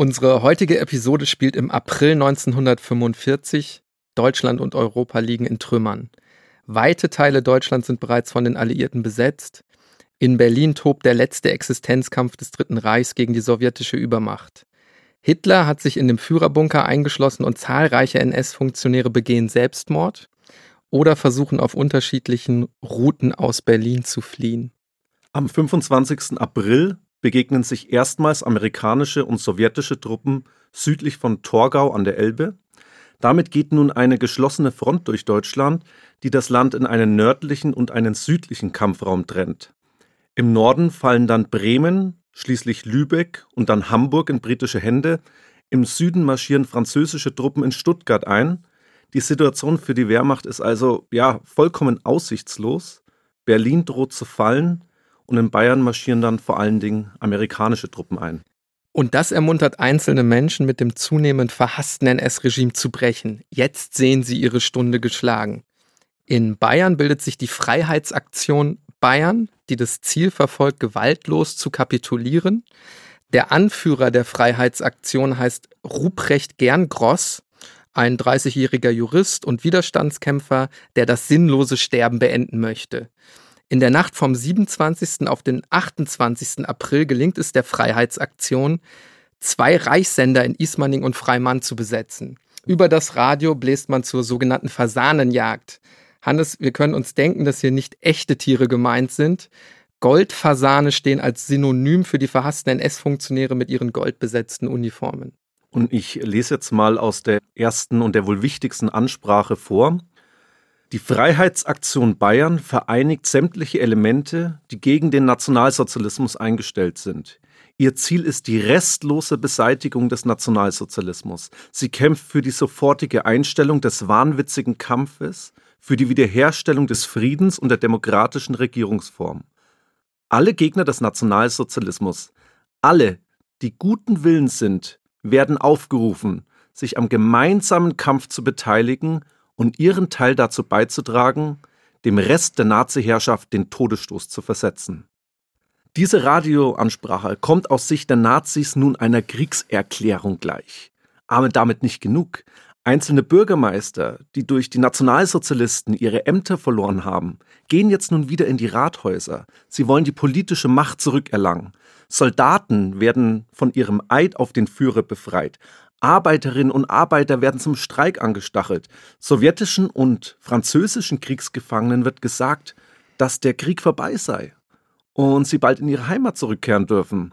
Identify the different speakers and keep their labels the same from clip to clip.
Speaker 1: Unsere heutige Episode spielt im April 1945. Deutschland und Europa liegen in Trümmern. Weite Teile Deutschlands sind bereits von den Alliierten besetzt. In Berlin tobt der letzte Existenzkampf des Dritten Reichs gegen die sowjetische Übermacht. Hitler hat sich in dem Führerbunker eingeschlossen und zahlreiche NS-Funktionäre begehen Selbstmord oder versuchen auf unterschiedlichen Routen aus Berlin zu fliehen.
Speaker 2: Am 25. April begegnen sich erstmals amerikanische und sowjetische Truppen südlich von Torgau an der Elbe. Damit geht nun eine geschlossene Front durch Deutschland, die das Land in einen nördlichen und einen südlichen Kampfraum trennt. Im Norden fallen dann Bremen, schließlich Lübeck und dann Hamburg in britische Hände. Im Süden marschieren französische Truppen in Stuttgart ein. Die Situation für die Wehrmacht ist also ja vollkommen aussichtslos. Berlin droht zu fallen und in Bayern marschieren dann vor allen Dingen amerikanische Truppen ein.
Speaker 1: Und das ermuntert einzelne Menschen mit dem zunehmend verhassten NS-Regime zu brechen. Jetzt sehen sie ihre Stunde geschlagen. In Bayern bildet sich die Freiheitsaktion Bayern, die das Ziel verfolgt, gewaltlos zu kapitulieren. Der Anführer der Freiheitsaktion heißt Ruprecht Gerngross, ein 30-jähriger Jurist und Widerstandskämpfer, der das sinnlose Sterben beenden möchte. In der Nacht vom 27. auf den 28. April gelingt es der Freiheitsaktion, zwei Reichssender in Ismaning und Freimann zu besetzen. Über das Radio bläst man zur sogenannten Fasanenjagd. Hannes, wir können uns denken, dass hier nicht echte Tiere gemeint sind. Goldfasane stehen als Synonym für die verhassten NS-Funktionäre mit ihren goldbesetzten Uniformen.
Speaker 2: Und ich lese jetzt mal aus der ersten und der wohl wichtigsten Ansprache vor. Die Freiheitsaktion Bayern vereinigt sämtliche Elemente, die gegen den Nationalsozialismus eingestellt sind. Ihr Ziel ist die restlose Beseitigung des Nationalsozialismus. Sie kämpft für die sofortige Einstellung des wahnwitzigen Kampfes, für die Wiederherstellung des Friedens und der demokratischen Regierungsform. Alle Gegner des Nationalsozialismus, alle, die guten Willens sind, werden aufgerufen, sich am gemeinsamen Kampf zu beteiligen und ihren Teil dazu beizutragen, dem Rest der Nazi-Herrschaft den Todesstoß zu versetzen. Diese Radioansprache kommt aus Sicht der Nazis nun einer Kriegserklärung gleich. Aber damit nicht genug. Einzelne Bürgermeister, die durch die Nationalsozialisten ihre Ämter verloren haben, gehen jetzt nun wieder in die Rathäuser. Sie wollen die politische Macht zurückerlangen. Soldaten werden von ihrem Eid auf den Führer befreit. Arbeiterinnen und Arbeiter werden zum Streik angestachelt. Sowjetischen und französischen Kriegsgefangenen wird gesagt, dass der Krieg vorbei sei und sie bald in ihre Heimat zurückkehren dürfen.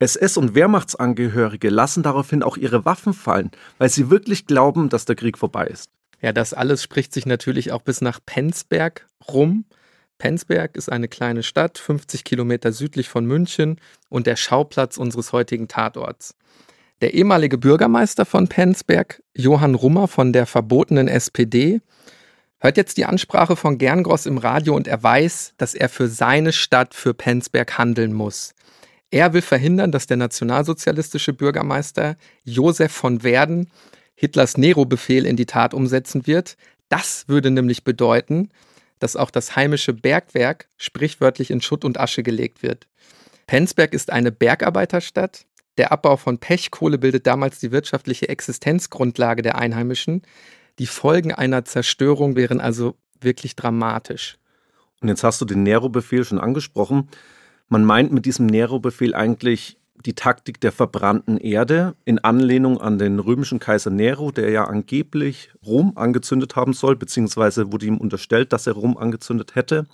Speaker 2: SS- und Wehrmachtsangehörige lassen daraufhin auch ihre Waffen fallen, weil sie wirklich glauben, dass der Krieg vorbei ist.
Speaker 1: Ja, das alles spricht sich natürlich auch bis nach Penzberg rum. Penzberg ist eine kleine Stadt, 50 Kilometer südlich von München und der Schauplatz unseres heutigen Tatorts. Der ehemalige Bürgermeister von Penzberg, Johann Rummer von der verbotenen SPD, hört jetzt die Ansprache von Gerngross im Radio und er weiß, dass er für seine Stadt, für Penzberg handeln muss. Er will verhindern, dass der nationalsozialistische Bürgermeister Josef von Werden Hitlers Nero-Befehl in die Tat umsetzen wird. Das würde nämlich bedeuten, dass auch das heimische Bergwerk sprichwörtlich in Schutt und Asche gelegt wird. Penzberg ist eine Bergarbeiterstadt, der Abbau von Pechkohle bildet damals die wirtschaftliche Existenzgrundlage der Einheimischen. Die Folgen einer Zerstörung wären also wirklich dramatisch.
Speaker 2: Und jetzt hast du den Nero-Befehl schon angesprochen. Man meint mit diesem Nero-Befehl eigentlich die Taktik der verbrannten Erde in Anlehnung an den römischen Kaiser Nero, der ja angeblich Rom angezündet haben soll, beziehungsweise wurde ihm unterstellt, dass er Rom angezündet hätte.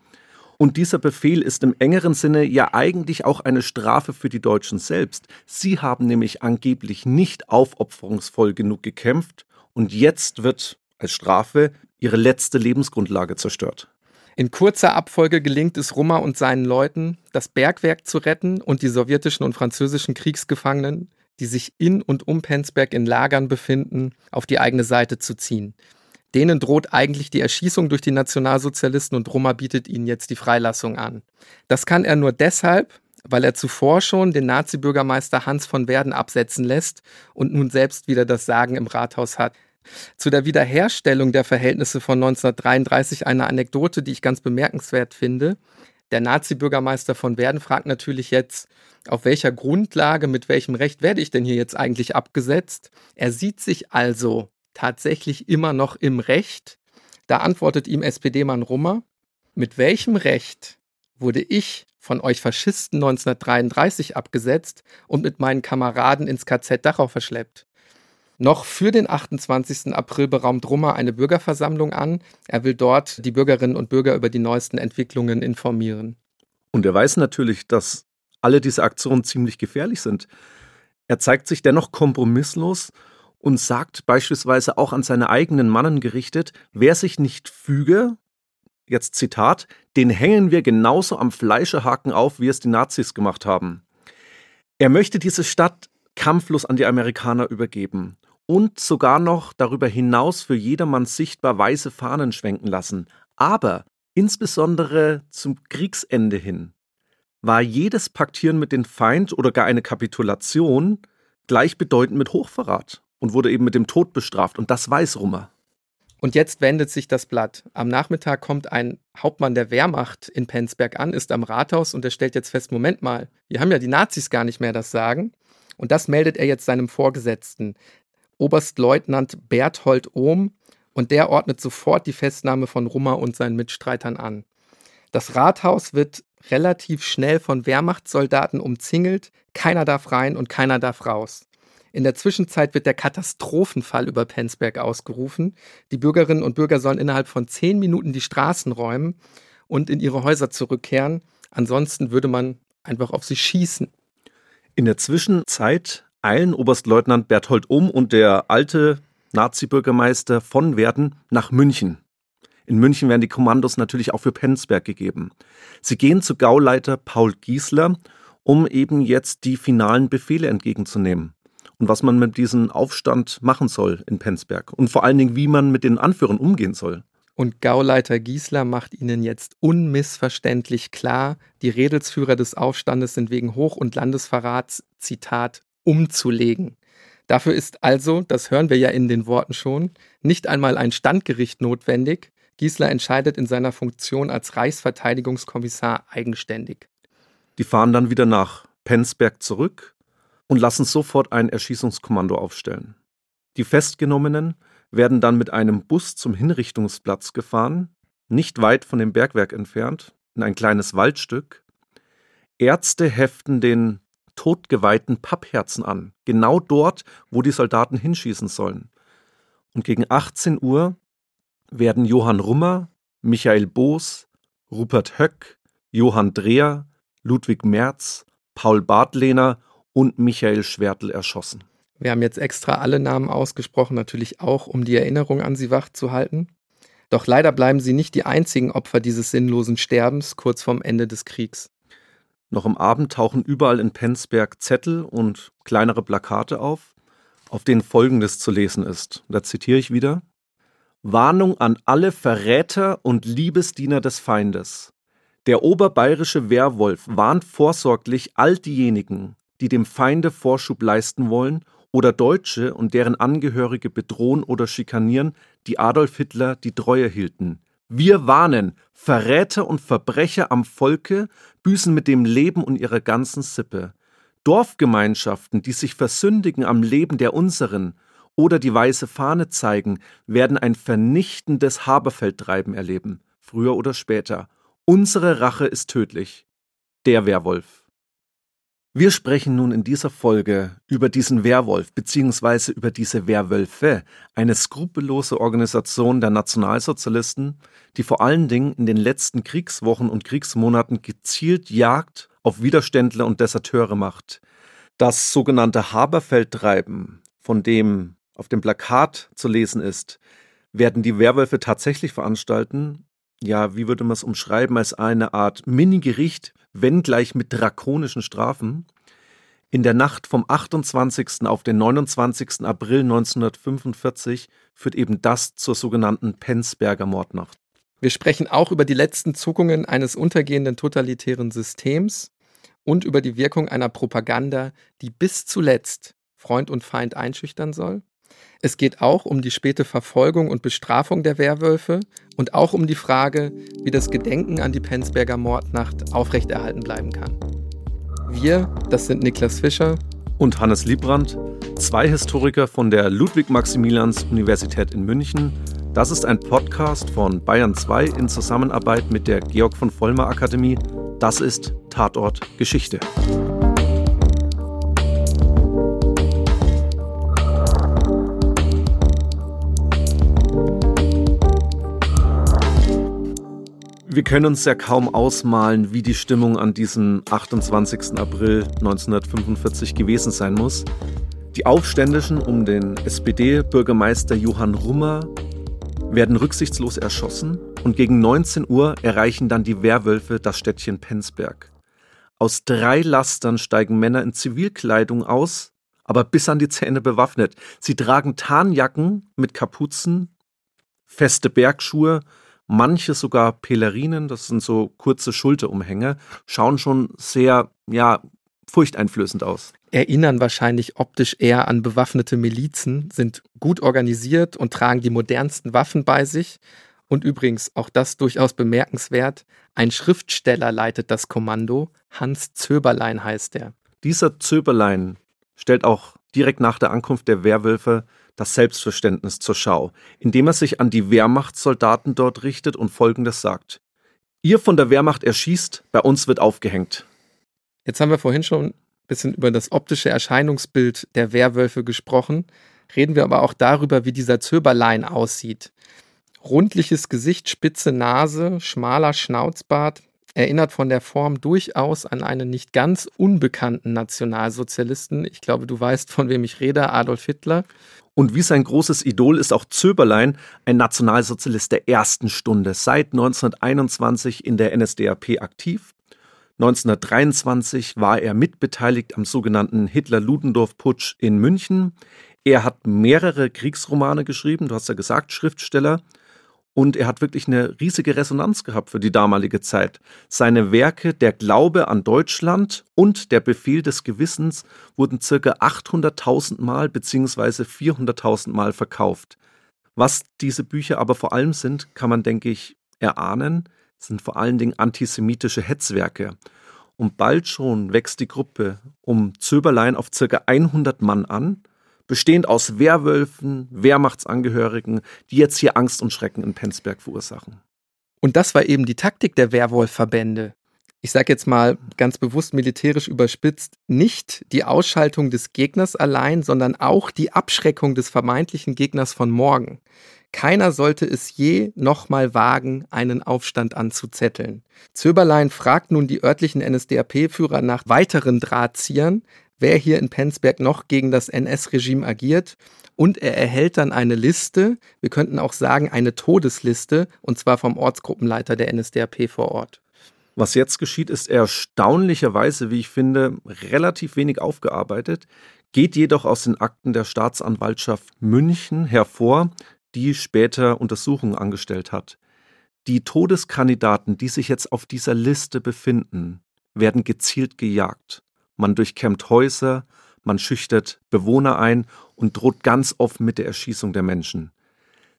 Speaker 2: Und dieser Befehl ist im engeren Sinne ja eigentlich auch eine Strafe für die Deutschen selbst. Sie haben nämlich angeblich nicht aufopferungsvoll genug gekämpft und jetzt wird als Strafe ihre letzte Lebensgrundlage zerstört.
Speaker 1: In kurzer Abfolge gelingt es Rummer und seinen Leuten, das Bergwerk zu retten und die sowjetischen und französischen Kriegsgefangenen, die sich in und um Penzberg in Lagern befinden, auf die eigene Seite zu ziehen. Denen droht eigentlich die Erschießung durch die Nationalsozialisten und Rummer bietet ihnen jetzt die Freilassung an. Das kann er nur deshalb, weil er zuvor schon den Nazi-Bürgermeister Hans von Werden absetzen lässt und nun selbst wieder das Sagen im Rathaus hat. Zu der Wiederherstellung der Verhältnisse von 1933 eine Anekdote, die ich ganz bemerkenswert finde. Der Nazi-Bürgermeister von Werden fragt natürlich jetzt, auf welcher Grundlage, mit welchem Recht werde ich denn hier jetzt eigentlich abgesetzt? Er sieht sich also tatsächlich immer noch im Recht. Da antwortet ihm SPD-Mann Rummer, mit welchem Recht wurde ich von euch Faschisten 1933 abgesetzt und mit meinen Kameraden ins KZ Dachau verschleppt? Noch für den 28. April beraumt Rummer eine Bürgerversammlung an. Er will dort die Bürgerinnen und Bürger über die neuesten Entwicklungen informieren.
Speaker 2: Und er weiß natürlich, dass alle diese Aktionen ziemlich gefährlich sind. Er zeigt sich dennoch kompromisslos und sagt beispielsweise auch an seine eigenen Mannen gerichtet, wer sich nicht füge, jetzt Zitat, den hängen wir genauso am Fleischehaken auf, wie es die Nazis gemacht haben. Er möchte diese Stadt kampflos an die Amerikaner übergeben und sogar noch darüber hinaus für jedermann sichtbar weiße Fahnen schwenken lassen. Aber insbesondere zum Kriegsende hin war jedes Paktieren mit dem Feind oder gar eine Kapitulation gleichbedeutend mit Hochverrat und wurde eben mit dem Tod bestraft. Und das weiß Rummer.
Speaker 1: Und jetzt wendet sich das Blatt. Am Nachmittag kommt ein Hauptmann der Wehrmacht in Penzberg an, ist am Rathaus und er stellt jetzt fest, Moment mal, hier haben ja die Nazis gar nicht mehr das Sagen. Und das meldet er jetzt seinem Vorgesetzten. Oberstleutnant Berthold Ohm und der ordnet sofort die Festnahme von Rummer und seinen Mitstreitern an. Das Rathaus wird relativ schnell von Wehrmachtssoldaten umzingelt, keiner darf rein und keiner darf raus. In der Zwischenzeit wird der Katastrophenfall über Penzberg ausgerufen. Die Bürgerinnen und Bürger sollen innerhalb von zehn Minuten die Straßen räumen und in ihre Häuser zurückkehren. Ansonsten würde man einfach auf sie schießen.
Speaker 2: In der Zwischenzeit eilen Oberstleutnant Berthold Um und der alte Nazi-Bürgermeister von Werden nach München. In München werden die Kommandos natürlich auch für Penzberg gegeben. Sie gehen zu Gauleiter Paul Giesler, um eben jetzt die finalen Befehle entgegenzunehmen. Und was man mit diesem Aufstand machen soll in Penzberg. Und vor allen Dingen, wie man mit den Anführern umgehen soll.
Speaker 1: Und Gauleiter Giesler macht ihnen jetzt unmissverständlich klar, die Redelsführer des Aufstandes sind wegen Hoch- und Landesverrats, Zitat, umzulegen. Dafür ist also, das hören wir ja in den Worten schon, nicht einmal ein Standgericht notwendig. Giesler entscheidet in seiner Funktion als Reichsverteidigungskommissar eigenständig.
Speaker 2: Die fahren dann wieder nach Penzberg zurück und lassen sofort ein Erschießungskommando aufstellen. Die Festgenommenen werden dann mit einem Bus zum Hinrichtungsplatz gefahren, nicht weit von dem Bergwerk entfernt, in ein kleines Waldstück. Ärzte heften den totgeweihten Pappherzen an, genau dort, wo die Soldaten hinschießen sollen. Und gegen 18 Uhr werden Johann Rummer, Michael Boos, Rupert Höck, Johann Dreher, Ludwig Merz, Paul Bartlehner und Michael Schwertl erschossen.
Speaker 1: Wir haben jetzt extra alle Namen ausgesprochen, natürlich auch, um die Erinnerung an sie wach zu halten. Doch leider bleiben sie nicht die einzigen Opfer dieses sinnlosen Sterbens kurz vorm Ende des Kriegs.
Speaker 2: Noch am Abend tauchen überall in Penzberg Zettel und kleinere Plakate auf, auf denen Folgendes zu lesen ist. Da zitiere ich wieder. Warnung an alle Verräter und Liebesdiener des Feindes. Der oberbayerische Werwolf warnt vorsorglich all diejenigen, die dem Feinde Vorschub leisten wollen oder Deutsche und deren Angehörige bedrohen oder schikanieren, die Adolf Hitler die Treue hielten. Wir warnen, Verräter und Verbrecher am Volke büßen mit dem Leben und ihrer ganzen Sippe. Dorfgemeinschaften, die sich versündigen am Leben der unseren oder die weiße Fahne zeigen, werden ein vernichtendes Haberfeldtreiben erleben, früher oder später. Unsere Rache ist tödlich. Der Werwolf. Wir sprechen nun in dieser Folge über diesen Werwolf bzw. über diese Werwölfe, eine skrupellose Organisation der Nationalsozialisten, die vor allen Dingen in den letzten Kriegswochen und Kriegsmonaten gezielt Jagd auf Widerständler und Deserteure macht. Das sogenannte Haberfeldtreiben, von dem auf dem Plakat zu lesen ist, werden die Werwölfe tatsächlich veranstalten. Ja, wie würde man es umschreiben, als eine Art Mini-Gericht wenngleich mit drakonischen Strafen. In der Nacht vom 28. auf den 29. April 1945 führt eben das zur sogenannten Penzberger Mordnacht.
Speaker 1: Wir sprechen auch über die letzten Zuckungen eines untergehenden totalitären Systems und über die Wirkung einer Propaganda, die bis zuletzt Freund und Feind einschüchtern soll. Es geht auch um die späte Verfolgung und Bestrafung der Werwölfe und auch um die Frage, wie das Gedenken an die Penzberger Mordnacht aufrechterhalten bleiben kann. Wir, das sind Niklas Fischer
Speaker 2: und Hannes Liebrandt, zwei Historiker von der Ludwig-Maximilians-Universität in München. Das ist ein Podcast von Bayern 2 in Zusammenarbeit mit der Georg von Vollmer Akademie. Das ist Tatort Geschichte. Wir können uns ja kaum ausmalen, wie die Stimmung an diesem 28. April 1945 gewesen sein muss. Die Aufständischen um den SPD-Bürgermeister Johann Rummer werden rücksichtslos erschossen und gegen 19 Uhr erreichen dann die Werwölfe das Städtchen Penzberg. Aus drei Lastern steigen Männer in Zivilkleidung aus, aber bis an die Zähne bewaffnet. Sie tragen Tarnjacken mit Kapuzen, feste Bergschuhe manche sogar Pelerinen, das sind so kurze Schulterumhänge, schauen schon sehr, ja, furchteinflößend aus.
Speaker 1: Erinnern wahrscheinlich optisch eher an bewaffnete Milizen, sind gut organisiert und tragen die modernsten Waffen bei sich. Und übrigens, auch das durchaus bemerkenswert, ein Schriftsteller leitet das Kommando, Hans Zöberlein heißt er.
Speaker 2: Dieser Zöberlein stellt auch direkt nach der Ankunft der Werwölfe das Selbstverständnis zur Schau, indem er sich an die Wehrmachtssoldaten dort richtet und Folgendes sagt. Ihr von der Wehrmacht erschießt, bei uns wird aufgehängt.
Speaker 1: Jetzt haben wir vorhin schon ein bisschen über das optische Erscheinungsbild der Werwölfe gesprochen. Reden wir aber auch darüber, wie dieser Zöberlein aussieht. Rundliches Gesicht, spitze Nase, schmaler Schnauzbart, erinnert von der Form durchaus an einen nicht ganz unbekannten Nationalsozialisten. Ich glaube, du weißt, von wem ich rede, Adolf Hitler.
Speaker 2: Und wie sein großes Idol ist auch Zöberlein ein Nationalsozialist der ersten Stunde, seit 1921 in der NSDAP aktiv. 1923 war er mitbeteiligt am sogenannten Hitler-Ludendorff-Putsch in München. Er hat mehrere Kriegsromane geschrieben, du hast ja gesagt, Schriftsteller. Und er hat wirklich eine riesige Resonanz gehabt für die damalige Zeit. Seine Werke Der Glaube an Deutschland und Der Befehl des Gewissens wurden circa 800.000 Mal bzw. 400.000 Mal verkauft. Was diese Bücher aber vor allem sind, kann man, denke ich, erahnen, sind vor allen Dingen antisemitische Hetzwerke. Und bald schon wächst die Gruppe um Zöberlein auf circa 100 Mann an bestehend aus Wehrwölfen, Wehrmachtsangehörigen, die jetzt hier Angst und Schrecken in Penzberg verursachen.
Speaker 1: Und das war eben die Taktik der Wehrwolfverbände. Ich sage jetzt mal ganz bewusst militärisch überspitzt, nicht die Ausschaltung des Gegners allein, sondern auch die Abschreckung des vermeintlichen Gegners von morgen. Keiner sollte es je nochmal wagen, einen Aufstand anzuzetteln. Zöberlein fragt nun die örtlichen NSDAP-Führer nach weiteren Drahtziehern, wer hier in Penzberg noch gegen das NS-Regime agiert. Und er erhält dann eine Liste, wir könnten auch sagen eine Todesliste, und zwar vom Ortsgruppenleiter der NSDAP vor Ort.
Speaker 2: Was jetzt geschieht, ist erstaunlicherweise, wie ich finde, relativ wenig aufgearbeitet, geht jedoch aus den Akten der Staatsanwaltschaft München hervor, die später Untersuchungen angestellt hat. Die Todeskandidaten, die sich jetzt auf dieser Liste befinden, werden gezielt gejagt. Man durchkämmt Häuser, man schüchtert Bewohner ein und droht ganz offen mit der Erschießung der Menschen.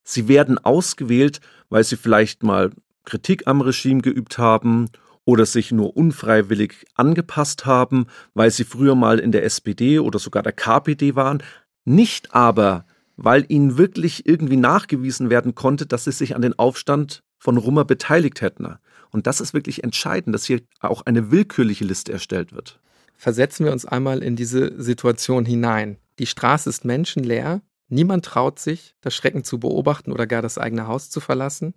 Speaker 2: Sie werden ausgewählt, weil sie vielleicht mal Kritik am Regime geübt haben oder sich nur unfreiwillig angepasst haben, weil sie früher mal in der SPD oder sogar der KPD waren, nicht aber, weil ihnen wirklich irgendwie nachgewiesen werden konnte, dass sie sich an den Aufstand von Rummer beteiligt hätten. Und das ist wirklich entscheidend, dass hier auch eine willkürliche Liste erstellt wird
Speaker 1: versetzen wir uns einmal in diese Situation hinein. Die Straße ist menschenleer, niemand traut sich, das Schrecken zu beobachten oder gar das eigene Haus zu verlassen.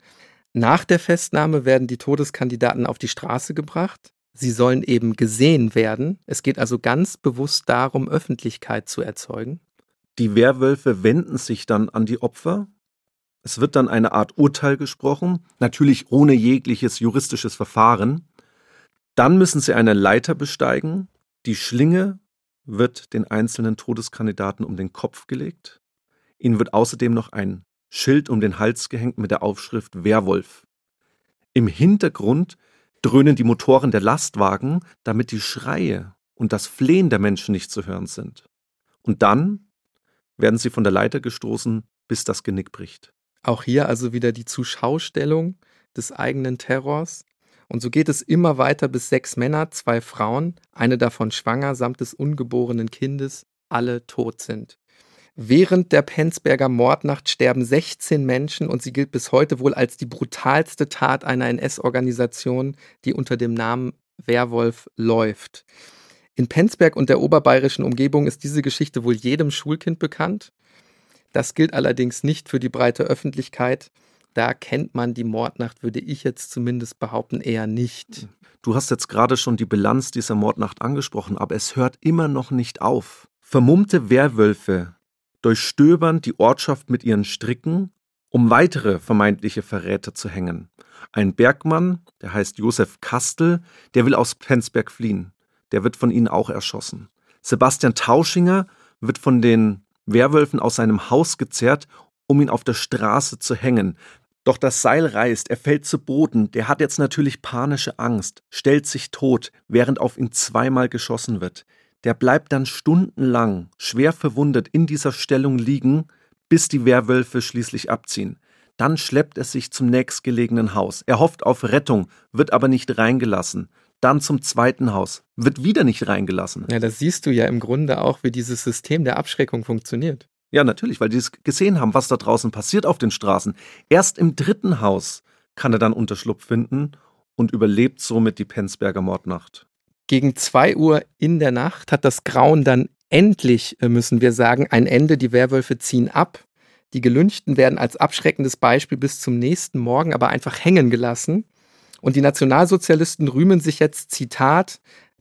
Speaker 1: Nach der Festnahme werden die Todeskandidaten auf die Straße gebracht. Sie sollen eben gesehen werden. Es geht also ganz bewusst darum, Öffentlichkeit zu erzeugen.
Speaker 2: Die Werwölfe wenden sich dann an die Opfer. Es wird dann eine Art Urteil gesprochen, natürlich ohne jegliches juristisches Verfahren. Dann müssen sie eine Leiter besteigen, die Schlinge wird den einzelnen Todeskandidaten um den Kopf gelegt. Ihnen wird außerdem noch ein Schild um den Hals gehängt mit der Aufschrift Werwolf. Im Hintergrund dröhnen die Motoren der Lastwagen, damit die Schreie und das Flehen der Menschen nicht zu hören sind. Und dann werden sie von der Leiter gestoßen, bis das Genick bricht.
Speaker 1: Auch hier also wieder die Zuschaustellung des eigenen Terrors. Und so geht es immer weiter, bis sechs Männer, zwei Frauen, eine davon schwanger samt des ungeborenen Kindes, alle tot sind. Während der Penzberger Mordnacht sterben 16 Menschen und sie gilt bis heute wohl als die brutalste Tat einer NS-Organisation, die unter dem Namen Werwolf läuft. In Penzberg und der oberbayerischen Umgebung ist diese Geschichte wohl jedem Schulkind bekannt. Das gilt allerdings nicht für die breite Öffentlichkeit. Da kennt man die Mordnacht, würde ich jetzt zumindest behaupten, eher nicht.
Speaker 2: Du hast jetzt gerade schon die Bilanz dieser Mordnacht angesprochen, aber es hört immer noch nicht auf. Vermummte Werwölfe durchstöbern die Ortschaft mit ihren Stricken, um weitere vermeintliche Verräter zu hängen. Ein Bergmann, der heißt Josef Kastel, der will aus Penzberg fliehen. Der wird von ihnen auch erschossen. Sebastian Tauschinger wird von den Werwölfen aus seinem Haus gezerrt, um ihn auf der Straße zu hängen. Doch das Seil reißt, er fällt zu Boden, der hat jetzt natürlich panische Angst, stellt sich tot, während auf ihn zweimal geschossen wird. Der bleibt dann stundenlang, schwer verwundet in dieser Stellung liegen, bis die Werwölfe schließlich abziehen. Dann schleppt er sich zum nächstgelegenen Haus. Er hofft auf Rettung, wird aber nicht reingelassen. Dann zum zweiten Haus, wird wieder nicht reingelassen.
Speaker 1: Ja, das siehst du ja im Grunde auch, wie dieses System der Abschreckung funktioniert.
Speaker 2: Ja, natürlich, weil die es gesehen haben, was da draußen passiert auf den Straßen. Erst im dritten Haus kann er dann Unterschlupf finden und überlebt somit die Penzberger Mordnacht.
Speaker 1: Gegen zwei Uhr in der Nacht hat das Grauen dann endlich, äh, müssen wir sagen, ein Ende. Die Werwölfe ziehen ab. Die Gelünchten werden als abschreckendes Beispiel bis zum nächsten Morgen aber einfach hängen gelassen. Und die Nationalsozialisten rühmen sich jetzt, Zitat,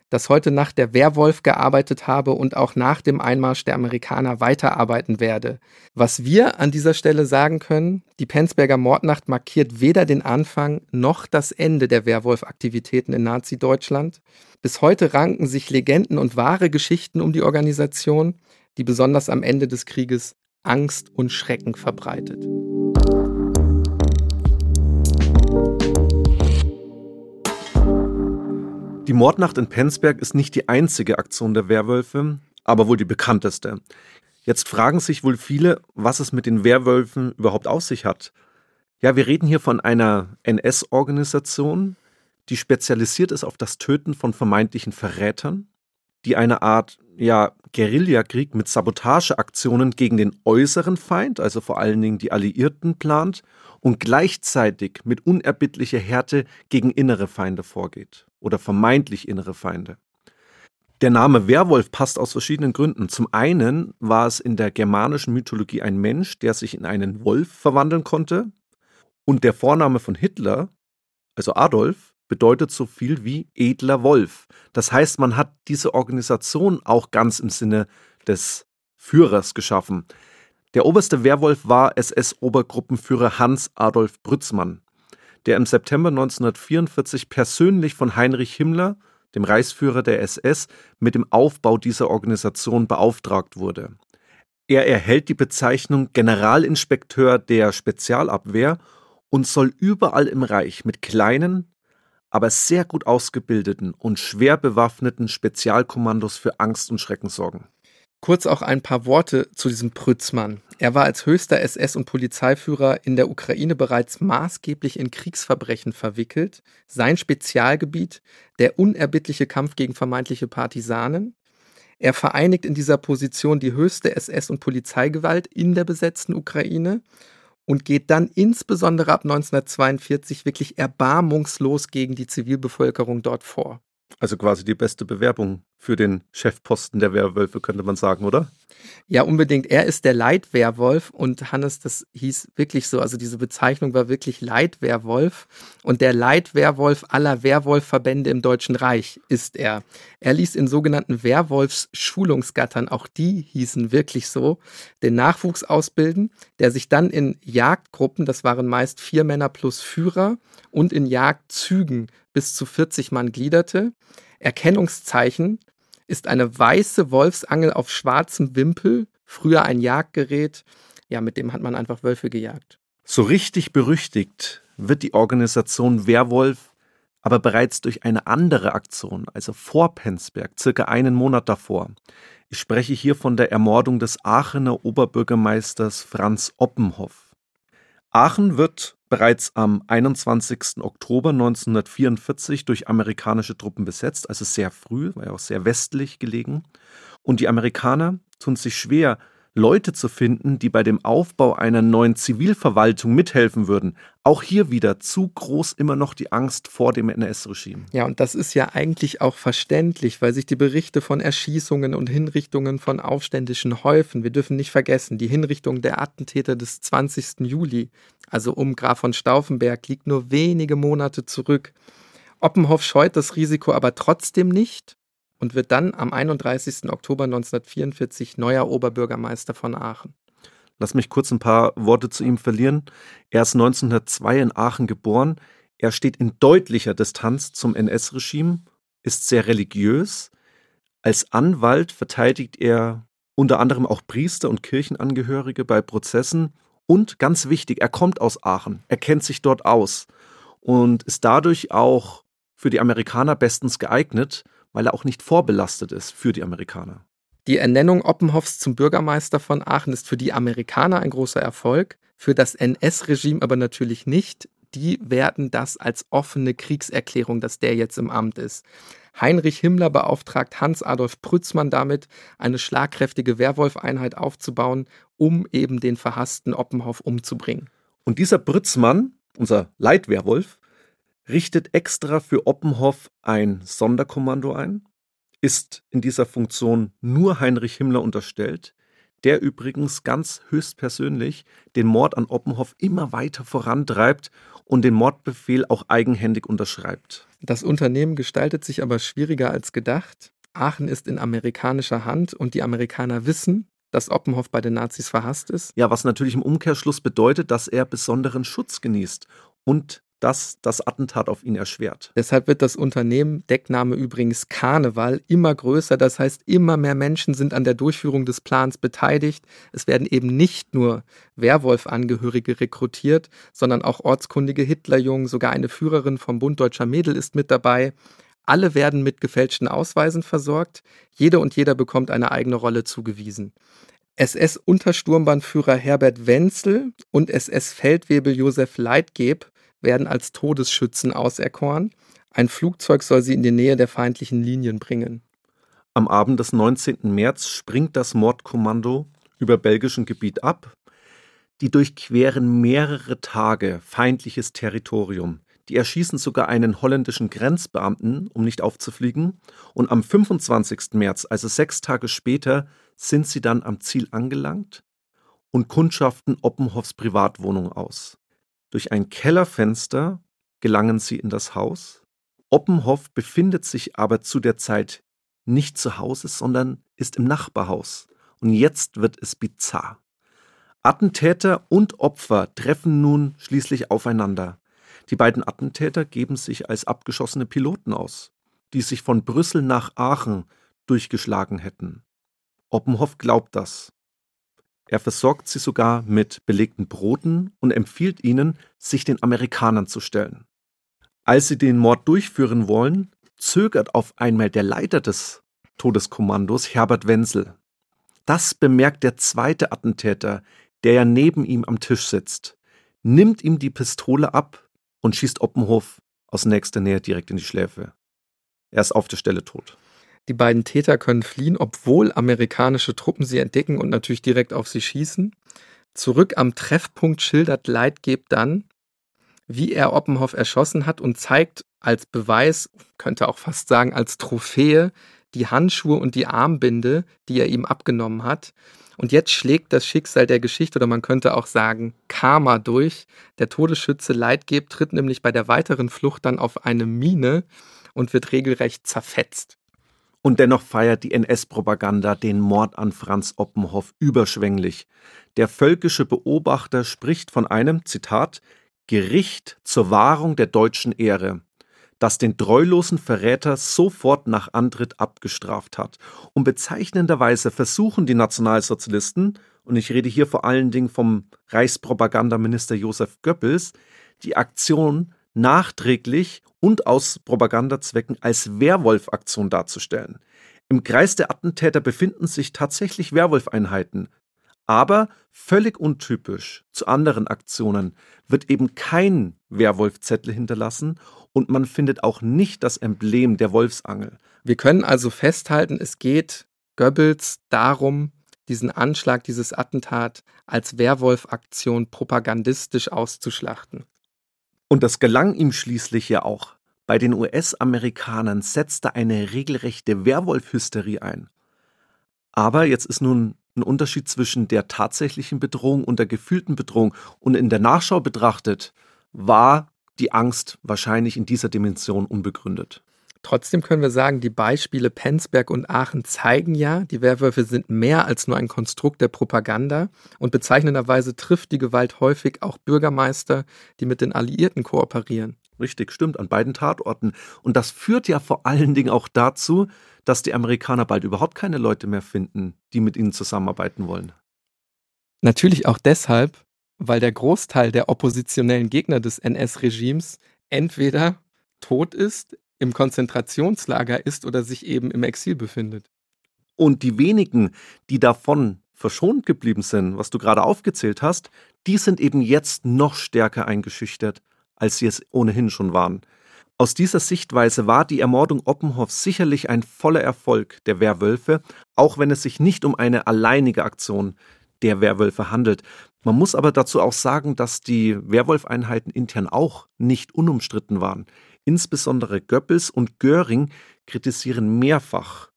Speaker 1: dass heute Nacht der Werwolf gearbeitet habe und auch nach dem Einmarsch der Amerikaner weiterarbeiten werde. Was wir an dieser Stelle sagen können, die Penzberger Mordnacht markiert weder den Anfang noch das Ende der Werwolf-Aktivitäten in Nazi-Deutschland. Bis heute ranken sich Legenden und wahre Geschichten um die Organisation, die besonders am Ende des Krieges Angst und Schrecken verbreitet.
Speaker 2: Die Mordnacht in Penzberg ist nicht die einzige Aktion der Werwölfe, aber wohl die bekannteste. Jetzt fragen sich wohl viele, was es mit den Werwölfen überhaupt auf sich hat. Ja, wir reden hier von einer NS-Organisation, die spezialisiert ist auf das Töten von vermeintlichen Verrätern, die eine Art ja, Guerillakrieg mit Sabotageaktionen gegen den äußeren Feind, also vor allen Dingen die Alliierten, plant und gleichzeitig mit unerbittlicher Härte gegen innere Feinde vorgeht oder vermeintlich innere Feinde. Der Name Werwolf passt aus verschiedenen Gründen. Zum einen war es in der germanischen Mythologie ein Mensch, der sich in einen Wolf verwandeln konnte. Und der Vorname von Hitler, also Adolf, bedeutet so viel wie edler Wolf. Das heißt, man hat diese Organisation auch ganz im Sinne des Führers geschaffen. Der oberste Werwolf war SS-Obergruppenführer Hans Adolf Brützmann, der im September 1944 persönlich von Heinrich Himmler, dem Reichsführer der SS, mit dem Aufbau dieser Organisation beauftragt wurde. Er erhält die Bezeichnung Generalinspekteur der Spezialabwehr und soll überall im Reich mit kleinen, aber sehr gut ausgebildeten und schwer bewaffneten Spezialkommandos für Angst und Schrecken sorgen.
Speaker 1: Kurz auch ein paar Worte zu diesem Prützmann. Er war als höchster SS- und Polizeiführer in der Ukraine bereits maßgeblich in Kriegsverbrechen verwickelt. Sein Spezialgebiet der unerbittliche Kampf gegen vermeintliche Partisanen. Er vereinigt in dieser Position die höchste SS- und Polizeigewalt in der besetzten Ukraine und geht dann insbesondere ab 1942 wirklich erbarmungslos gegen die Zivilbevölkerung dort vor.
Speaker 2: Also quasi die beste Bewerbung für den Chefposten der Werwölfe, könnte man sagen, oder?
Speaker 1: Ja, unbedingt. Er ist der Leitwerwolf und Hannes, das hieß wirklich so. Also diese Bezeichnung war wirklich Leitwerwolf und der Leitwerwolf aller Werwolfverbände im Deutschen Reich ist er. Er ließ in sogenannten Werwolfsschulungsgattern, auch die hießen wirklich so, den Nachwuchs ausbilden, der sich dann in Jagdgruppen, das waren meist vier Männer plus Führer, und in Jagdzügen bis zu 40 Mann gliederte. Erkennungszeichen ist eine weiße Wolfsangel auf schwarzem Wimpel, früher ein Jagdgerät. Ja, mit dem hat man einfach Wölfe gejagt.
Speaker 2: So richtig berüchtigt wird die Organisation Werwolf aber bereits durch eine andere Aktion, also vor Penzberg, circa einen Monat davor. Ich spreche hier von der Ermordung des Aachener Oberbürgermeisters Franz Oppenhoff. Aachen wird bereits am 21. Oktober 1944 durch amerikanische Truppen besetzt, also sehr früh, war ja auch sehr westlich gelegen. Und die Amerikaner tun sich schwer, Leute zu finden, die bei dem Aufbau einer neuen Zivilverwaltung mithelfen würden. Auch hier wieder zu groß immer noch die Angst vor dem NS-Regime.
Speaker 1: Ja, und das ist ja eigentlich auch verständlich, weil sich die Berichte von Erschießungen und Hinrichtungen von Aufständischen häufen. Wir dürfen nicht vergessen, die Hinrichtung der Attentäter des 20. Juli, also um Graf von Stauffenberg, liegt nur wenige Monate zurück. Oppenhoff scheut das Risiko aber trotzdem nicht und wird dann am 31. Oktober 1944 neuer Oberbürgermeister von Aachen.
Speaker 2: Lass mich kurz ein paar Worte zu ihm verlieren. Er ist 1902 in Aachen geboren. Er steht in deutlicher Distanz zum NS-Regime, ist sehr religiös. Als Anwalt verteidigt er unter anderem auch Priester und Kirchenangehörige bei Prozessen. Und ganz wichtig, er kommt aus Aachen, er kennt sich dort aus und ist dadurch auch für die Amerikaner bestens geeignet, weil er auch nicht vorbelastet ist für die Amerikaner.
Speaker 1: Die Ernennung Oppenhoffs zum Bürgermeister von Aachen ist für die Amerikaner ein großer Erfolg, für das NS-Regime aber natürlich nicht. Die werten das als offene Kriegserklärung, dass der jetzt im Amt ist. Heinrich Himmler beauftragt Hans-Adolf Prützmann damit, eine schlagkräftige Werwolf-Einheit aufzubauen, um eben den verhassten Oppenhoff umzubringen.
Speaker 2: Und dieser Prützmann, unser Leitwerwolf, richtet extra für Oppenhoff ein Sonderkommando ein, ist in dieser Funktion nur Heinrich Himmler unterstellt, der übrigens ganz höchstpersönlich den Mord an Oppenhoff immer weiter vorantreibt und den Mordbefehl auch eigenhändig unterschreibt.
Speaker 1: Das Unternehmen gestaltet sich aber schwieriger als gedacht. Aachen ist in amerikanischer Hand und die Amerikaner wissen, dass Oppenhoff bei den Nazis verhasst ist.
Speaker 2: Ja, was natürlich im Umkehrschluss bedeutet, dass er besonderen Schutz genießt und das das Attentat auf ihn erschwert.
Speaker 1: Deshalb wird das Unternehmen, Deckname übrigens Karneval, immer größer. Das heißt, immer mehr Menschen sind an der Durchführung des Plans beteiligt. Es werden eben nicht nur Werwolf-Angehörige rekrutiert, sondern auch ortskundige Hitlerjungen, sogar eine Führerin vom Bund Deutscher Mädel ist mit dabei. Alle werden mit gefälschten Ausweisen versorgt. Jede und jeder bekommt eine eigene Rolle zugewiesen. SS-Untersturmbannführer Herbert Wenzel und SS-Feldwebel Josef Leitgeb werden als Todesschützen auserkoren. Ein Flugzeug soll sie in die Nähe der feindlichen Linien bringen.
Speaker 2: Am Abend des 19. März springt das Mordkommando über belgischem Gebiet ab. Die durchqueren mehrere Tage feindliches Territorium. Die erschießen sogar einen holländischen Grenzbeamten, um nicht aufzufliegen. Und am 25. März, also sechs Tage später, sind sie dann am Ziel angelangt und kundschaften Oppenhoffs Privatwohnung aus. Durch ein Kellerfenster gelangen sie in das Haus. Oppenhoff befindet sich aber zu der Zeit nicht zu Hause, sondern ist im Nachbarhaus. Und jetzt wird es bizarr. Attentäter und Opfer treffen nun schließlich aufeinander. Die beiden Attentäter geben sich als abgeschossene Piloten aus, die sich von Brüssel nach Aachen durchgeschlagen hätten. Oppenhoff glaubt das. Er versorgt sie sogar mit belegten Broten und empfiehlt ihnen, sich den Amerikanern zu stellen. Als sie den Mord durchführen wollen, zögert auf einmal der Leiter des Todeskommandos, Herbert Wenzel. Das bemerkt der zweite Attentäter, der ja neben ihm am Tisch sitzt, nimmt ihm die Pistole ab und schießt Oppenhof aus nächster Nähe direkt in die Schläfe. Er ist auf der Stelle tot.
Speaker 1: Die beiden Täter können fliehen, obwohl amerikanische Truppen sie entdecken und natürlich direkt auf sie schießen. Zurück am Treffpunkt schildert Leitgeb dann, wie er Oppenhoff erschossen hat und zeigt als Beweis, könnte auch fast sagen als Trophäe, die Handschuhe und die Armbinde, die er ihm abgenommen hat. Und jetzt schlägt das Schicksal der Geschichte oder man könnte auch sagen Karma durch. Der Todesschütze Leitgeb tritt nämlich bei der weiteren Flucht dann auf eine Mine und wird regelrecht zerfetzt.
Speaker 2: Und dennoch feiert die NS-Propaganda den Mord an Franz Oppenhoff überschwänglich. Der völkische Beobachter spricht von einem, Zitat, Gericht zur Wahrung der deutschen Ehre, das den treulosen Verräter sofort nach Antritt abgestraft hat. Und bezeichnenderweise versuchen die Nationalsozialisten, und ich rede hier vor allen Dingen vom Reichspropagandaminister Josef Goebbels, die Aktion nachträglich und aus Propagandazwecken als Werwolf-Aktion darzustellen. Im Kreis der Attentäter befinden sich tatsächlich Werwolf-Einheiten. Aber völlig untypisch zu anderen Aktionen wird eben kein Werwolf-Zettel hinterlassen und man findet auch nicht das Emblem der Wolfsangel.
Speaker 1: Wir können also festhalten, es geht Goebbels darum, diesen Anschlag, dieses Attentat als Werwolf-Aktion propagandistisch auszuschlachten.
Speaker 2: Und das gelang ihm schließlich ja auch. Bei den US-Amerikanern setzte eine regelrechte Werwolf-Hysterie ein. Aber jetzt ist nun ein Unterschied zwischen der tatsächlichen Bedrohung und der gefühlten Bedrohung. Und in der Nachschau betrachtet war die Angst wahrscheinlich in dieser Dimension unbegründet.
Speaker 1: Trotzdem können wir sagen, die Beispiele Penzberg und Aachen zeigen ja, die Werwölfe sind mehr als nur ein Konstrukt der Propaganda und bezeichnenderweise trifft die Gewalt häufig auch Bürgermeister, die mit den Alliierten kooperieren.
Speaker 2: Richtig, stimmt, an beiden Tatorten. Und das führt ja vor allen Dingen auch dazu, dass die Amerikaner bald überhaupt keine Leute mehr finden, die mit ihnen zusammenarbeiten wollen.
Speaker 1: Natürlich auch deshalb, weil der Großteil der oppositionellen Gegner des NS-Regimes entweder tot ist, im Konzentrationslager ist oder sich eben im Exil befindet.
Speaker 2: Und die wenigen, die davon verschont geblieben sind, was du gerade aufgezählt hast, die sind eben jetzt noch stärker eingeschüchtert, als sie es ohnehin schon waren. Aus dieser Sichtweise war die Ermordung Oppenhoffs sicherlich ein voller Erfolg der Werwölfe, auch wenn es sich nicht um eine alleinige Aktion der Werwölfe handelt. Man muss aber dazu auch sagen, dass die Werwolfeinheiten intern auch nicht unumstritten waren. Insbesondere Goebbels und Göring kritisieren mehrfach,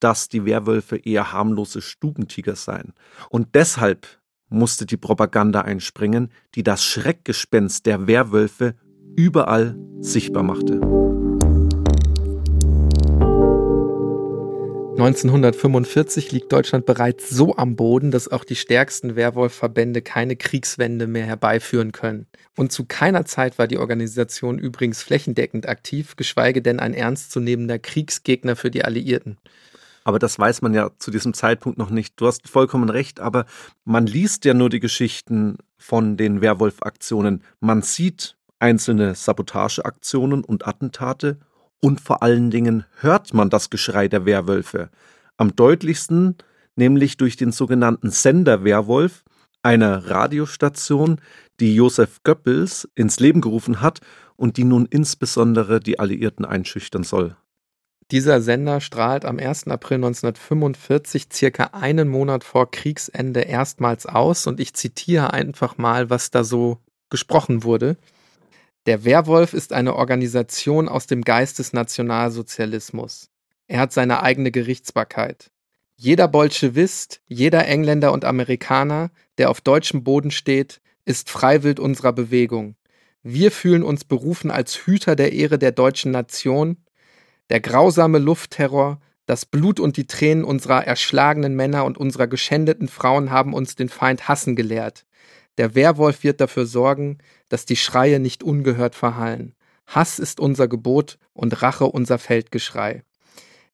Speaker 2: dass die Werwölfe eher harmlose Stubentiger seien. Und deshalb musste die Propaganda einspringen, die das Schreckgespenst der Werwölfe überall sichtbar machte.
Speaker 1: 1945 liegt Deutschland bereits so am Boden, dass auch die stärksten Werwolf-Verbände keine Kriegswende mehr herbeiführen können. Und zu keiner Zeit war die Organisation übrigens flächendeckend aktiv, geschweige denn ein ernstzunehmender Kriegsgegner für die Alliierten.
Speaker 2: Aber das weiß man ja zu diesem Zeitpunkt noch nicht. Du hast vollkommen recht, aber man liest ja nur die Geschichten von den Werwolf-Aktionen. Man sieht einzelne Sabotageaktionen und Attentate und vor allen Dingen hört man das Geschrei der Werwölfe. Am deutlichsten nämlich durch den sogenannten Sender Werwolf, einer Radiostation, die Josef Goebbels ins Leben gerufen hat und die nun insbesondere die Alliierten einschüchtern soll.
Speaker 1: Dieser Sender strahlt am 1. April 1945, circa einen Monat vor Kriegsende, erstmals aus und ich zitiere einfach mal, was da so gesprochen wurde. Der Werwolf ist eine Organisation aus dem Geist des Nationalsozialismus. Er hat seine eigene Gerichtsbarkeit. Jeder Bolschewist, jeder Engländer und Amerikaner, der auf deutschem Boden steht, ist Freiwild unserer Bewegung. Wir fühlen uns berufen als Hüter der Ehre der deutschen Nation. Der grausame Luftterror, das Blut und die Tränen unserer erschlagenen Männer und unserer geschändeten Frauen haben uns den Feind hassen gelehrt. Der Werwolf wird dafür sorgen, dass die Schreie nicht ungehört verhallen. Hass ist unser Gebot und Rache unser Feldgeschrei.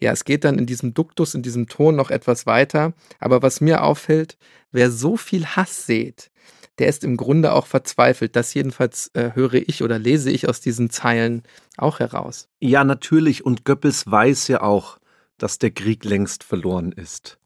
Speaker 1: Ja, es geht dann in diesem Duktus, in diesem Ton noch etwas weiter, aber was mir auffällt, wer so viel Hass sät, der ist im Grunde auch verzweifelt. Das jedenfalls äh, höre ich oder lese ich aus diesen Zeilen auch heraus.
Speaker 2: Ja, natürlich. Und Goebbels weiß ja auch, dass der Krieg längst verloren ist.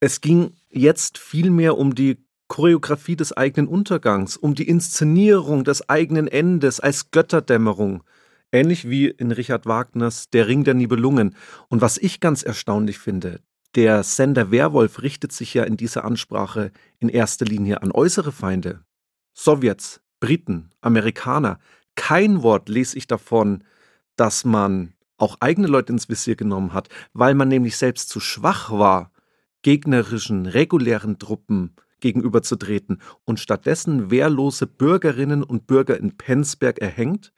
Speaker 2: Es ging jetzt vielmehr um die Choreografie des eigenen Untergangs, um die Inszenierung des eigenen Endes als Götterdämmerung, ähnlich wie in Richard Wagners Der Ring der Nibelungen. Und was ich ganz erstaunlich finde, der Sender Werwolf richtet sich ja in dieser Ansprache in erster Linie an äußere Feinde. Sowjets, Briten, Amerikaner. Kein Wort lese ich davon, dass man auch eigene Leute ins Visier genommen hat, weil man nämlich selbst zu schwach war, gegnerischen, regulären Truppen gegenüberzutreten und stattdessen wehrlose Bürgerinnen und Bürger in Penzberg erhängt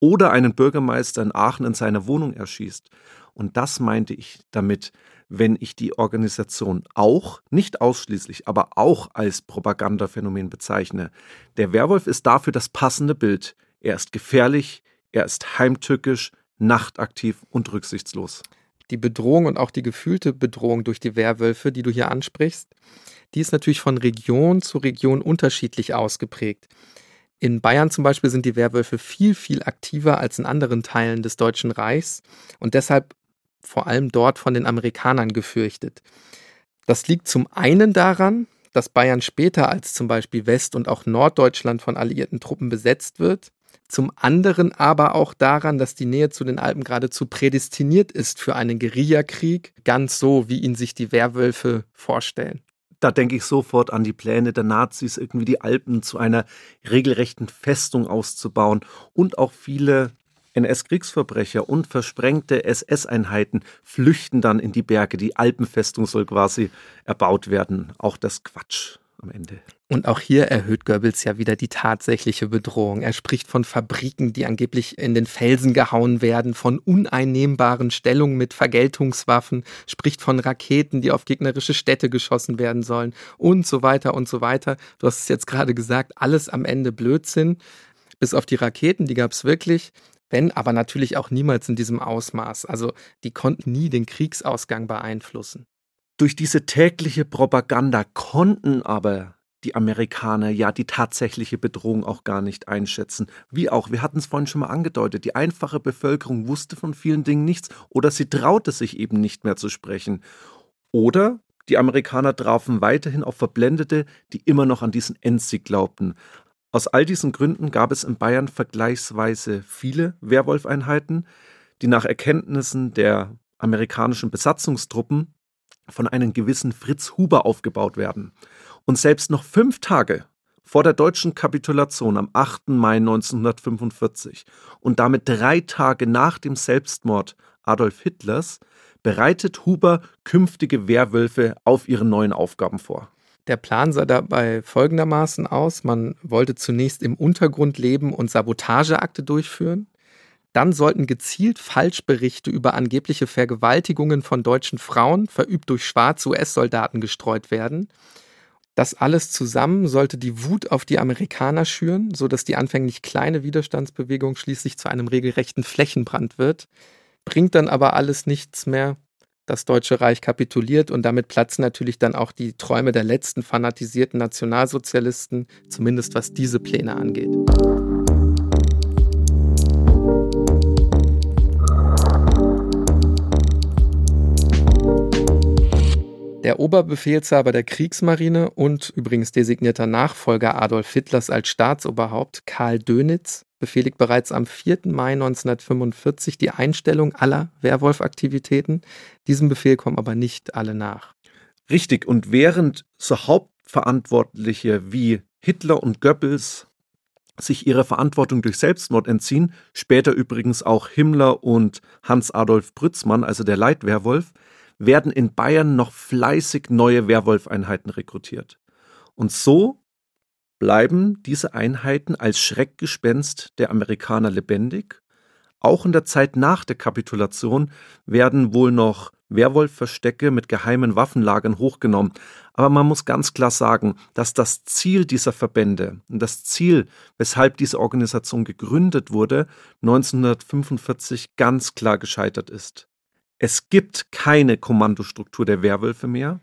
Speaker 2: oder einen Bürgermeister in Aachen in seiner Wohnung erschießt. Und das meinte ich damit, wenn ich die Organisation auch, nicht ausschließlich, aber auch als Propagandaphänomen bezeichne. Der Werwolf ist dafür das passende Bild. Er ist gefährlich, er ist heimtückisch, nachtaktiv und rücksichtslos.
Speaker 1: Die Bedrohung und auch die gefühlte Bedrohung durch die Werwölfe, die du hier ansprichst, die ist natürlich von Region zu Region unterschiedlich ausgeprägt. In Bayern zum Beispiel sind die Werwölfe viel, viel aktiver als in anderen Teilen des Deutschen Reichs und deshalb vor allem dort von den Amerikanern gefürchtet. Das liegt zum einen daran, dass Bayern später als zum Beispiel West- und auch Norddeutschland von alliierten Truppen besetzt wird, zum anderen aber auch daran, dass die Nähe zu den Alpen geradezu prädestiniert ist für einen Guerillakrieg, ganz so, wie ihn sich die Werwölfe vorstellen.
Speaker 2: Da denke ich sofort an die Pläne der Nazis, irgendwie die Alpen zu einer regelrechten Festung auszubauen und auch viele NS-Kriegsverbrecher und versprengte SS-Einheiten flüchten dann in die Berge. Die Alpenfestung soll quasi erbaut werden. Auch das Quatsch am Ende.
Speaker 1: Und auch hier erhöht Goebbels ja wieder die tatsächliche Bedrohung. Er spricht von Fabriken, die angeblich in den Felsen gehauen werden, von uneinnehmbaren Stellungen mit Vergeltungswaffen, spricht von Raketen, die auf gegnerische Städte geschossen werden sollen und so weiter und so weiter. Du hast es jetzt gerade gesagt, alles am Ende Blödsinn. Bis auf die Raketen, die gab es wirklich wenn aber natürlich auch niemals in diesem Ausmaß. Also die konnten nie den Kriegsausgang beeinflussen.
Speaker 2: Durch diese tägliche Propaganda konnten aber die Amerikaner ja die tatsächliche Bedrohung auch gar nicht einschätzen. Wie auch, wir hatten es vorhin schon mal angedeutet, die einfache Bevölkerung wusste von vielen Dingen nichts oder sie traute sich eben nicht mehr zu sprechen. Oder die Amerikaner trafen weiterhin auf Verblendete, die immer noch an diesen Endsieg glaubten. Aus all diesen Gründen gab es in Bayern vergleichsweise viele Werwolfeinheiten, die nach Erkenntnissen der amerikanischen Besatzungstruppen von einem gewissen Fritz Huber aufgebaut werden. Und selbst noch fünf Tage vor der deutschen Kapitulation am 8. Mai 1945 und damit drei Tage nach dem Selbstmord Adolf Hitlers bereitet Huber künftige Werwölfe auf ihre neuen Aufgaben vor.
Speaker 1: Der Plan sah dabei folgendermaßen aus. Man wollte zunächst im Untergrund leben und Sabotageakte durchführen. Dann sollten gezielt Falschberichte über angebliche Vergewaltigungen von deutschen Frauen, verübt durch schwarze US-Soldaten, gestreut werden. Das alles zusammen sollte die Wut auf die Amerikaner schüren, sodass die anfänglich kleine Widerstandsbewegung schließlich zu einem regelrechten Flächenbrand wird. Bringt dann aber alles nichts mehr, das Deutsche Reich kapituliert und damit platzen natürlich dann auch die Träume der letzten fanatisierten Nationalsozialisten, zumindest was diese Pläne angeht. Der Oberbefehlshaber der Kriegsmarine und übrigens designierter Nachfolger Adolf Hitlers als Staatsoberhaupt, Karl Dönitz, befehligt bereits am 4. Mai 1945 die Einstellung aller Werwolf-Aktivitäten. Diesem Befehl kommen aber nicht alle nach.
Speaker 2: Richtig, und während so Hauptverantwortliche wie Hitler und Goebbels sich ihrer Verantwortung durch Selbstmord entziehen, später übrigens auch Himmler und Hans Adolf Brützmann, also der Leitwerwolf, werden in Bayern noch fleißig neue Werwolfeinheiten rekrutiert. Und so bleiben diese Einheiten als Schreckgespenst der Amerikaner lebendig. Auch in der Zeit nach der Kapitulation werden wohl noch Werwolfverstecke mit geheimen Waffenlagern hochgenommen. Aber man muss ganz klar sagen, dass das Ziel dieser Verbände und das Ziel, weshalb diese Organisation gegründet wurde, 1945 ganz klar gescheitert ist. Es gibt keine Kommandostruktur der Werwölfe mehr.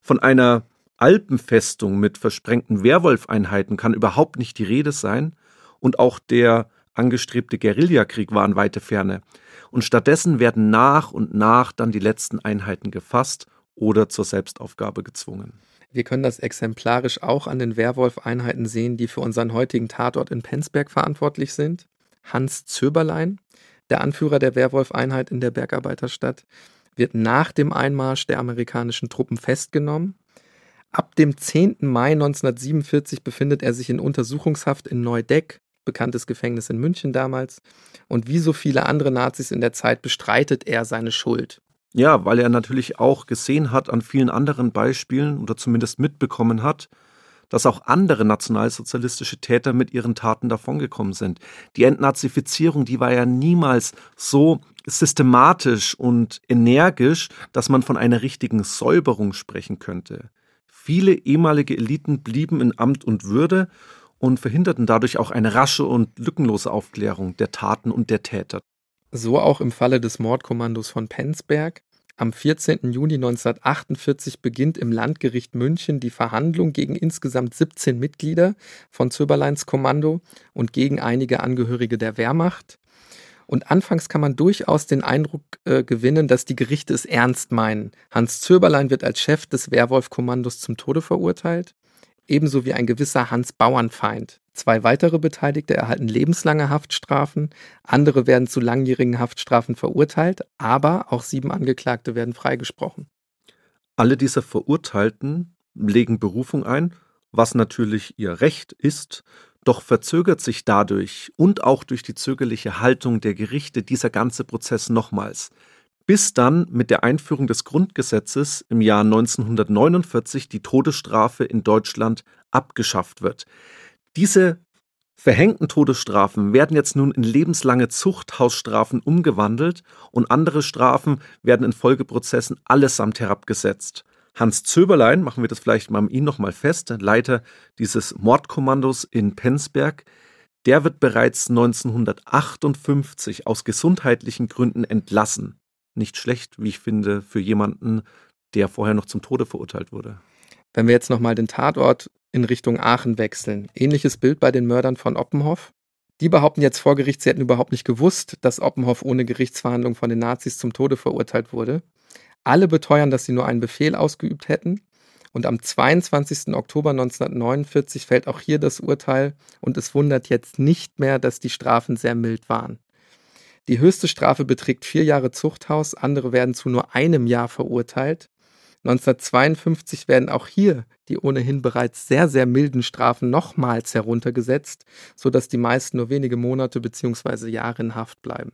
Speaker 2: Von einer Alpenfestung mit versprengten Werwolfeinheiten kann überhaupt nicht die Rede sein und auch der angestrebte Guerillakrieg war in weite Ferne. Und stattdessen werden nach und nach dann die letzten Einheiten gefasst oder zur Selbstaufgabe gezwungen.
Speaker 1: Wir können das exemplarisch auch an den Werwolf-Einheiten sehen, die für unseren heutigen Tatort in Penzberg verantwortlich sind. Hans Zöberlein, der Anführer der Werwolf-Einheit in der Bergarbeiterstadt, wird nach dem Einmarsch der amerikanischen Truppen festgenommen Ab dem 10. Mai 1947 befindet er sich in Untersuchungshaft in Neudeck, bekanntes Gefängnis in München damals. Und wie so viele andere Nazis in der Zeit bestreitet er seine Schuld.
Speaker 2: Ja, weil er natürlich auch gesehen hat an vielen anderen Beispielen oder zumindest mitbekommen hat, dass auch andere nationalsozialistische Täter mit ihren Taten davongekommen sind. Die Entnazifizierung, die war ja niemals so systematisch und energisch, dass man von einer richtigen Säuberung sprechen könnte. Viele ehemalige Eliten blieben in Amt und Würde und verhinderten dadurch auch eine rasche und lückenlose Aufklärung der Taten und der Täter.
Speaker 1: So auch im Falle des Mordkommandos von Penzberg. Am 14. Juni 1948 beginnt im Landgericht München die Verhandlung gegen insgesamt 17 Mitglieder von Zöberleins Kommando und gegen einige Angehörige der Wehrmacht. Und anfangs kann man durchaus den Eindruck äh, gewinnen, dass die Gerichte es ernst meinen. Hans Zöberlein wird als Chef des Werwolf-Kommandos zum Tode verurteilt, ebenso wie ein gewisser Hans Bauernfeind. Zwei weitere Beteiligte erhalten lebenslange Haftstrafen, andere werden zu langjährigen Haftstrafen verurteilt, aber auch sieben Angeklagte werden freigesprochen.
Speaker 2: Alle dieser Verurteilten legen Berufung ein, was natürlich ihr Recht ist, doch verzögert sich dadurch und auch durch die zögerliche Haltung der Gerichte dieser ganze Prozess nochmals, bis dann mit der Einführung des Grundgesetzes im Jahr 1949 die Todesstrafe in Deutschland abgeschafft wird. Diese verhängten Todesstrafen werden jetzt nun in lebenslange Zuchthausstrafen umgewandelt und andere Strafen werden in Folgeprozessen allesamt herabgesetzt. Hans Zöberlein, machen wir das vielleicht mal ihn nochmal fest, Leiter dieses Mordkommandos in Penzberg, der wird bereits 1958 aus gesundheitlichen Gründen entlassen. Nicht schlecht, wie ich finde, für jemanden, der vorher noch zum Tode verurteilt wurde.
Speaker 1: Wenn wir jetzt nochmal den Tatort in Richtung Aachen wechseln, ähnliches Bild bei den Mördern von Oppenhoff. Die behaupten jetzt vor Gericht, sie hätten überhaupt nicht gewusst, dass Oppenhoff ohne Gerichtsverhandlung von den Nazis zum Tode verurteilt wurde. Alle beteuern, dass sie nur einen Befehl ausgeübt hätten. Und am 22. Oktober 1949 fällt auch hier das Urteil und es wundert jetzt nicht mehr, dass die Strafen sehr mild waren. Die höchste Strafe beträgt vier Jahre Zuchthaus, andere werden zu nur einem Jahr verurteilt. 1952 werden auch hier die ohnehin bereits sehr, sehr milden Strafen nochmals heruntergesetzt, sodass die meisten nur wenige Monate bzw. Jahre in Haft bleiben.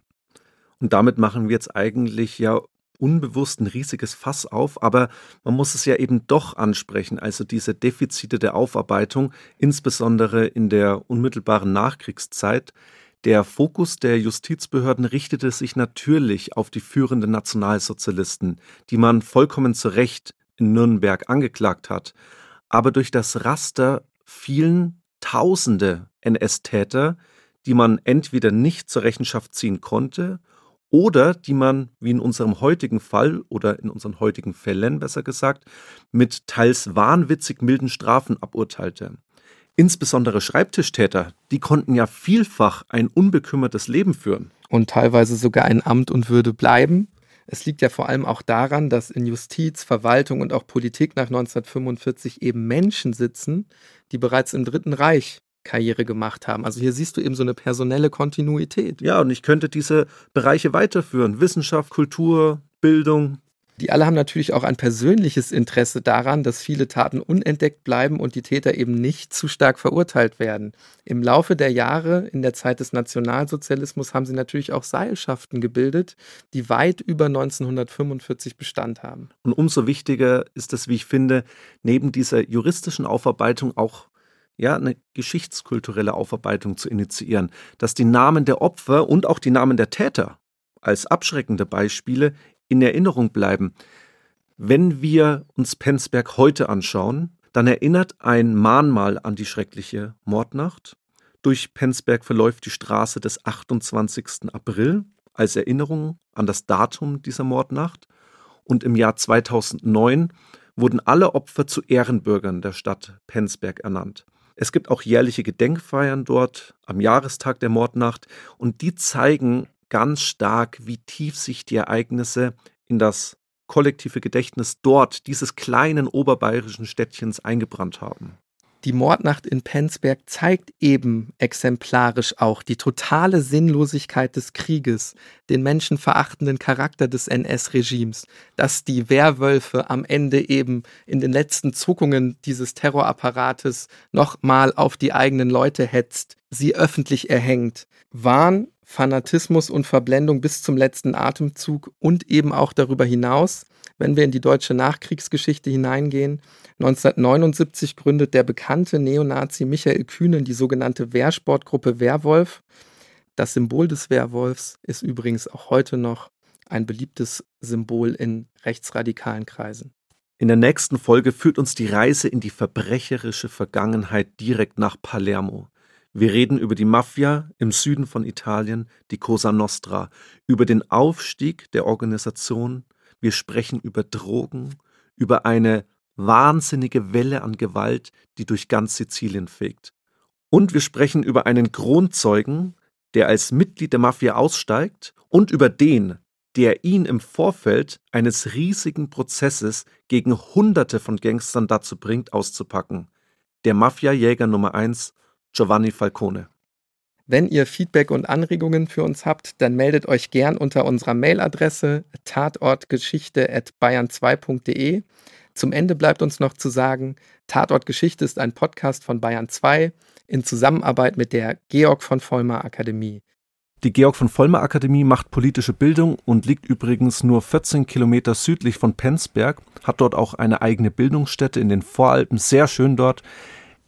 Speaker 2: Und damit machen wir jetzt eigentlich ja unbewusst ein riesiges Fass auf, aber man muss es ja eben doch ansprechen, also diese Defizite der Aufarbeitung, insbesondere in der unmittelbaren Nachkriegszeit. Der Fokus der Justizbehörden richtete sich natürlich auf die führenden Nationalsozialisten, die man vollkommen zu Recht in Nürnberg angeklagt hat. Aber durch das Raster fielen Tausende NS-Täter, die man entweder nicht zur Rechenschaft ziehen konnte oder die man, wie in unserem heutigen Fall oder in unseren heutigen Fällen besser gesagt, mit teils wahnwitzig milden Strafen aburteilte. Insbesondere Schreibtischtäter, die konnten ja vielfach ein unbekümmertes Leben führen.
Speaker 1: Und teilweise sogar in Amt und Würde bleiben. Es liegt ja vor allem auch daran, dass in Justiz, Verwaltung und auch Politik nach 1945 eben Menschen sitzen, die bereits im Dritten Reich Karriere gemacht haben. Also hier siehst du eben so eine personelle Kontinuität.
Speaker 2: Ja, und ich könnte diese Bereiche weiterführen. Wissenschaft, Kultur, Bildung.
Speaker 1: Die alle haben natürlich auch ein persönliches Interesse daran, dass viele Taten unentdeckt bleiben und die Täter eben nicht zu stark verurteilt werden. Im Laufe der Jahre, in der Zeit des Nationalsozialismus, haben sie natürlich auch Seilschaften gebildet, die weit über 1945 Bestand haben.
Speaker 2: Und umso wichtiger ist es, wie ich finde, neben dieser juristischen Aufarbeitung auch ja, eine geschichtskulturelle Aufarbeitung zu initiieren, dass die Namen der Opfer und auch die Namen der Täter als abschreckende Beispiele in Erinnerung bleiben. Wenn wir uns Penzberg heute anschauen, dann erinnert ein Mahnmal an die schreckliche Mordnacht. Durch Penzberg verläuft die Straße des 28. April als Erinnerung an das Datum dieser Mordnacht. Und im Jahr 2009 wurden alle Opfer zu Ehrenbürgern der Stadt Penzberg ernannt. Es gibt auch jährliche Gedenkfeiern dort am Jahrestag der Mordnacht und die zeigen ganz stark, wie tief sich die Ereignisse in das kollektive Gedächtnis dort, dieses kleinen oberbayerischen Städtchens eingebrannt haben.
Speaker 1: Die Mordnacht in Penzberg zeigt eben exemplarisch auch die totale Sinnlosigkeit des Krieges, den menschenverachtenden Charakter des NS-Regimes, dass die Werwölfe am Ende eben in den letzten Zuckungen dieses Terrorapparates nochmal auf die eigenen Leute hetzt, sie öffentlich erhängt. Wahn, Fanatismus und Verblendung bis zum letzten Atemzug und eben auch darüber hinaus wenn wir in die deutsche Nachkriegsgeschichte hineingehen. 1979 gründet der bekannte Neonazi Michael Kühnen die sogenannte Wehrsportgruppe Werwolf. Das Symbol des Werwolfs ist übrigens auch heute noch ein beliebtes Symbol in rechtsradikalen Kreisen.
Speaker 2: In der nächsten Folge führt uns die Reise in die verbrecherische Vergangenheit direkt nach Palermo. Wir reden über die Mafia im Süden von Italien, die Cosa Nostra, über den Aufstieg der Organisation Wir sprechen über Drogen, über eine wahnsinnige Welle an Gewalt, die durch ganz Sizilien fegt. Und wir sprechen über einen Kronzeugen, der als Mitglied der Mafia aussteigt und über den, der ihn im Vorfeld eines riesigen Prozesses gegen Hunderte von Gangstern dazu bringt, auszupacken. Der Mafia-Jäger Nummer 1, Giovanni Falcone.
Speaker 1: Wenn ihr Feedback und Anregungen für uns habt, dann meldet euch gern unter unserer Mailadresse tatortgeschichte.bayern2.de. Zum Ende bleibt uns noch zu sagen, Tatort Geschichte ist ein Podcast von Bayern 2 in Zusammenarbeit mit der Georg von Vollmer Akademie.
Speaker 2: Die Georg von Vollmer Akademie macht politische Bildung und liegt übrigens nur 14 Kilometer südlich von Penzberg, hat dort auch eine eigene Bildungsstätte in den Voralpen, sehr schön dort.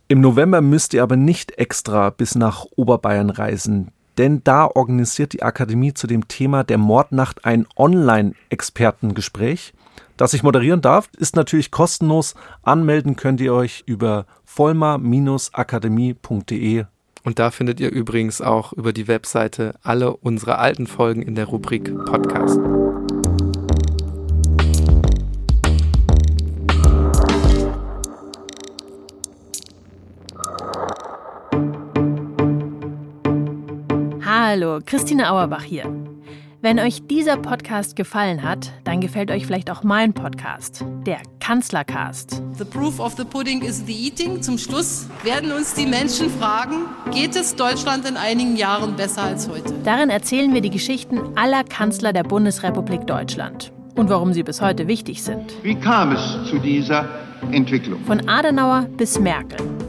Speaker 2: Im November müsst ihr aber nicht extra bis nach Oberbayern reisen, denn da organisiert die Akademie zu dem Thema der Mordnacht ein Online-Expertengespräch. Das ich moderieren darf, ist natürlich kostenlos. Anmelden könnt ihr euch über vollmer-akademie.de.
Speaker 1: Und da findet ihr übrigens auch über die Webseite alle unsere alten Folgen in der Rubrik Podcast.
Speaker 3: Hallo, Christine Auerbach hier. Wenn euch dieser Podcast gefallen hat, dann gefällt euch vielleicht auch mein Podcast, der Kanzlercast.
Speaker 4: The proof of the pudding is the eating. Zum Schluss werden uns die Menschen fragen, geht es Deutschland in einigen Jahren besser als heute?
Speaker 3: Darin erzählen wir die Geschichten aller Kanzler der Bundesrepublik Deutschland und warum sie bis heute wichtig sind.
Speaker 5: Wie kam es zu dieser Entwicklung?
Speaker 3: Von Adenauer bis Merkel.